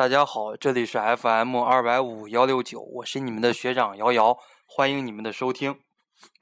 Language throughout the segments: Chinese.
大家好，这里是 FM 二百五幺六九，我是你们的学长瑶瑶，欢迎你们的收听。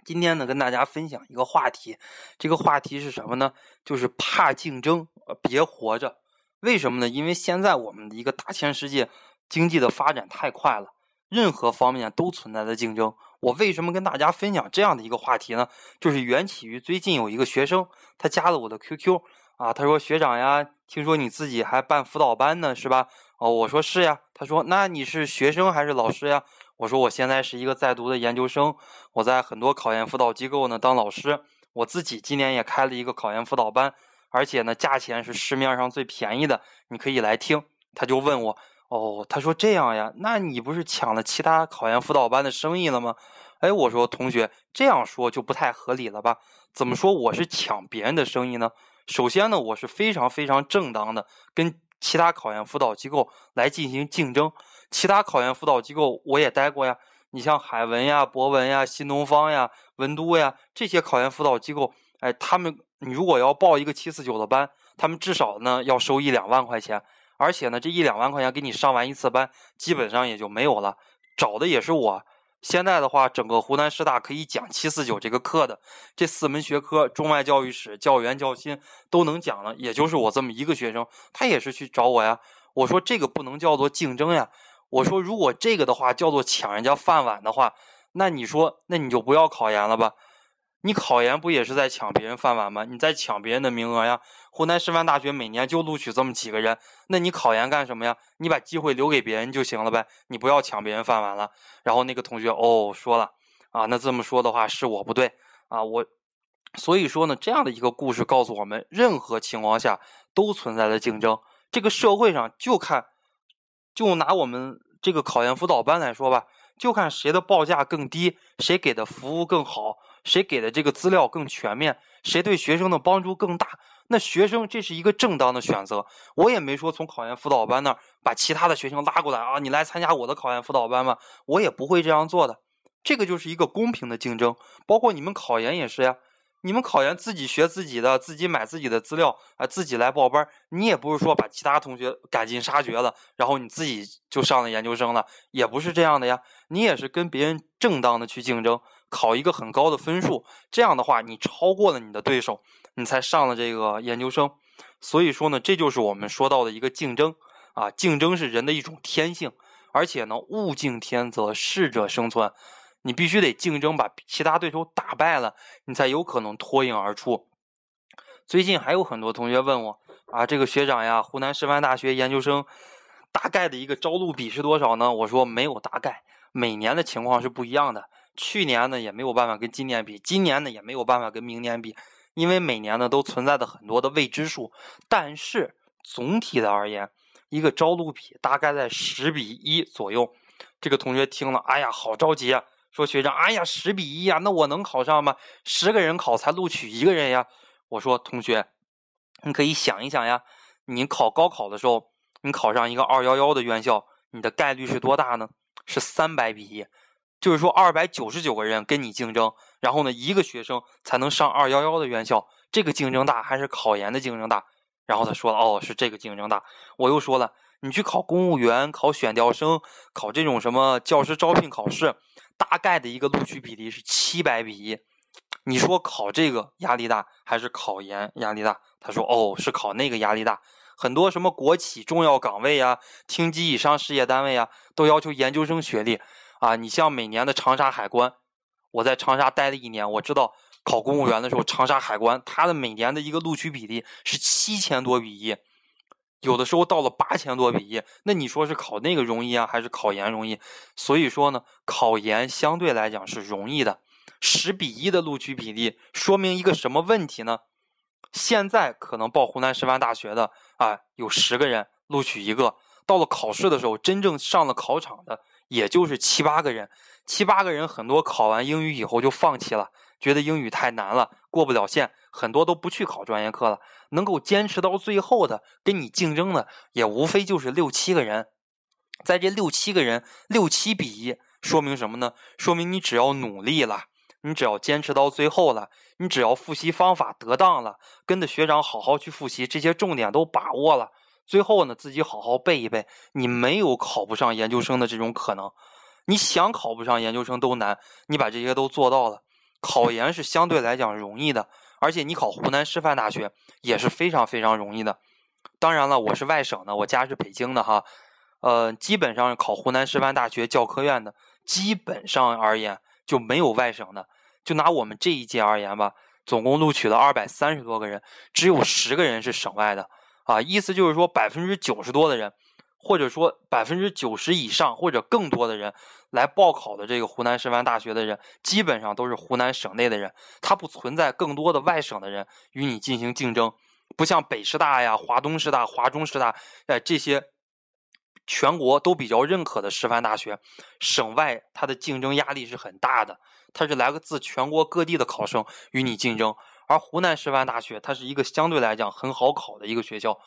今天呢，跟大家分享一个话题，这个话题是什么呢？就是怕竞争，别活着。为什么呢？因为现在我们的一个大千世界经济的发展太快了，任何方面都存在着竞争。我为什么跟大家分享这样的一个话题呢？就是缘起于最近有一个学生，他加了我的 QQ 啊，他说学长呀，听说你自己还办辅导班呢，是吧？哦，我说是呀。他说：“那你是学生还是老师呀？”我说：“我现在是一个在读的研究生，我在很多考研辅导机构呢当老师。我自己今年也开了一个考研辅导班，而且呢价钱是市面上最便宜的，你可以来听。”他就问我：“哦，他说这样呀？那你不是抢了其他考研辅导班的生意了吗？”哎，我说同学这样说就不太合理了吧？怎么说我是抢别人的生意呢？首先呢，我是非常非常正当的跟。其他考研辅导机构来进行竞争，其他考研辅导机构我也待过呀。你像海文呀、博文呀、新东方呀、文都呀这些考研辅导机构，哎，他们你如果要报一个七四九的班，他们至少呢要收一两万块钱，而且呢这一两万块钱给你上完一次班，基本上也就没有了。找的也是我。现在的话，整个湖南师大可以讲七四九这个课的这四门学科，中外教育史、教员教心都能讲了，也就是我这么一个学生，他也是去找我呀。我说这个不能叫做竞争呀。我说如果这个的话叫做抢人家饭碗的话，那你说那你就不要考研了吧。你考研不也是在抢别人饭碗吗？你在抢别人的名额呀！湖南师范大学每年就录取这么几个人，那你考研干什么呀？你把机会留给别人就行了呗，你不要抢别人饭碗了。然后那个同学哦说了啊，那这么说的话是我不对啊，我所以说呢，这样的一个故事告诉我们，任何情况下都存在着竞争。这个社会上就看，就拿我们这个考研辅导班来说吧，就看谁的报价更低，谁给的服务更好。谁给的这个资料更全面，谁对学生的帮助更大，那学生这是一个正当的选择。我也没说从考研辅导班那儿把其他的学生拉过来啊，你来参加我的考研辅导班吧，我也不会这样做的。这个就是一个公平的竞争，包括你们考研也是呀。你们考研自己学自己的，自己买自己的资料啊，自己来报班。你也不是说把其他同学赶尽杀绝了，然后你自己就上了研究生了，也不是这样的呀。你也是跟别人正当的去竞争，考一个很高的分数，这样的话你超过了你的对手，你才上了这个研究生。所以说呢，这就是我们说到的一个竞争啊，竞争是人的一种天性，而且呢，物竞天择，适者生存。你必须得竞争，把其他对手打败了，你才有可能脱颖而出。最近还有很多同学问我啊，这个学长呀，湖南师范大学研究生大概的一个招录比是多少呢？我说没有大概，每年的情况是不一样的。去年呢也没有办法跟今年比，今年呢也没有办法跟明年比，因为每年呢都存在着很多的未知数。但是总体的而言，一个招录比大概在十比一左右。这个同学听了，哎呀，好着急啊！说学长，哎呀，十比一呀，那我能考上吗？十个人考才录取一个人呀。我说同学，你可以想一想呀，你考高考的时候，你考上一个二幺幺的院校，你的概率是多大呢？是三百比一，就是说二百九十九个人跟你竞争，然后呢，一个学生才能上二幺幺的院校，这个竞争大还是考研的竞争大？然后他说了，哦，是这个竞争大。我又说了，你去考公务员、考选调生、考这种什么教师招聘考试。大概的一个录取比例是七百比一，你说考这个压力大还是考研压力大？他说哦，是考那个压力大。很多什么国企重要岗位啊、厅级以上事业单位啊，都要求研究生学历啊。你像每年的长沙海关，我在长沙待了一年，我知道考公务员的时候，长沙海关它的每年的一个录取比例是七千多比一。有的时候到了八千多比一，那你说是考那个容易啊，还是考研容易？所以说呢，考研相对来讲是容易的。十比一的录取比例，说明一个什么问题呢？现在可能报湖南师范大学的啊，有十个人录取一个，到了考试的时候，真正上了考场的也就是七八个人。七八个人，很多考完英语以后就放弃了。觉得英语太难了，过不了线，很多都不去考专业课了。能够坚持到最后的，跟你竞争的，也无非就是六七个人。在这六七个人，六七比一，说明什么呢？说明你只要努力了，你只要坚持到最后了，你只要复习方法得当了，跟着学长好好去复习，这些重点都把握了，最后呢，自己好好背一背，你没有考不上研究生的这种可能。你想考不上研究生都难，你把这些都做到了，考研是相对来讲容易的，而且你考湖南师范大学也是非常非常容易的。当然了，我是外省的，我家是北京的哈，呃，基本上考湖南师范大学教科院的，基本上而言就没有外省的。就拿我们这一届而言吧，总共录取了二百三十多个人，只有十个人是省外的。啊，意思就是说，百分之九十多的人，或者说百分之九十以上或者更多的人来报考的这个湖南师范大学的人，基本上都是湖南省内的人，它不存在更多的外省的人与你进行竞争，不像北师大呀、华东师大、华中师大，哎，这些全国都比较认可的师范大学，省外它的竞争压力是很大的，它是来自全国各地的考生与你竞争。而湖南师范大学，它是一个相对来讲很好考的一个学校。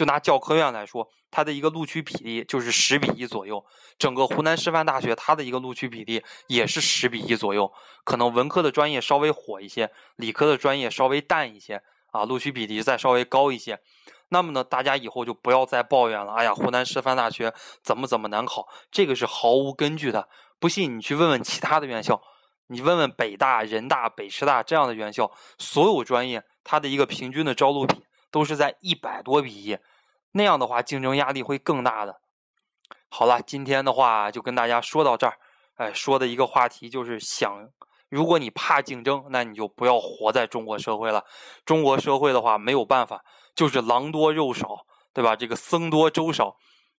就拿教科院来说，它的一个录取比例就是十比一左右。整个湖南师范大学，它的一个录取比例也是十比一左右。可能文科的专业稍微火一些，理科的专业稍微淡一些啊，录取比例再稍微高一些。那么呢，大家以后就不要再抱怨了。哎呀，湖南师范大学怎么怎么难考？这个是毫无根据的。不信你去问问其他的院校。你问问北大、人大、北师大这样的院校，所有专业它的一个平均的招录比都是在一百多比一，那样的话竞争压力会更大的。好了，今天的话就跟大家说到这儿。哎，说的一个话题就是想，如果你怕竞争，那你就不要活在中国社会了。中国社会的话没有办法，就是狼多肉少，对吧？这个僧多粥少。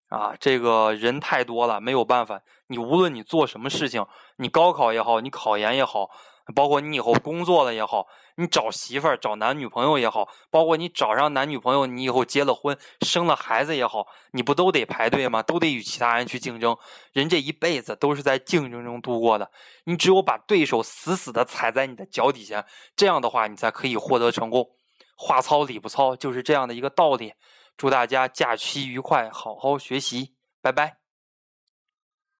啊，这个人太多了，没有办法。你无论你做什么事情，你高考也好，你考研也好，包括你以后工作了也好，你找媳妇儿、找男女朋友也好，包括你找上男女朋友，你以后结了婚、生了孩子也好，你不都得排队吗？都得与其他人去竞争。人这一辈子都是在竞争中度过的。你只有把对手死死的踩在你的脚底下，这样的话，你才可以获得成功。话糙理不糙，就是这样的一个道理。祝大家假期愉快，好好学习，拜拜。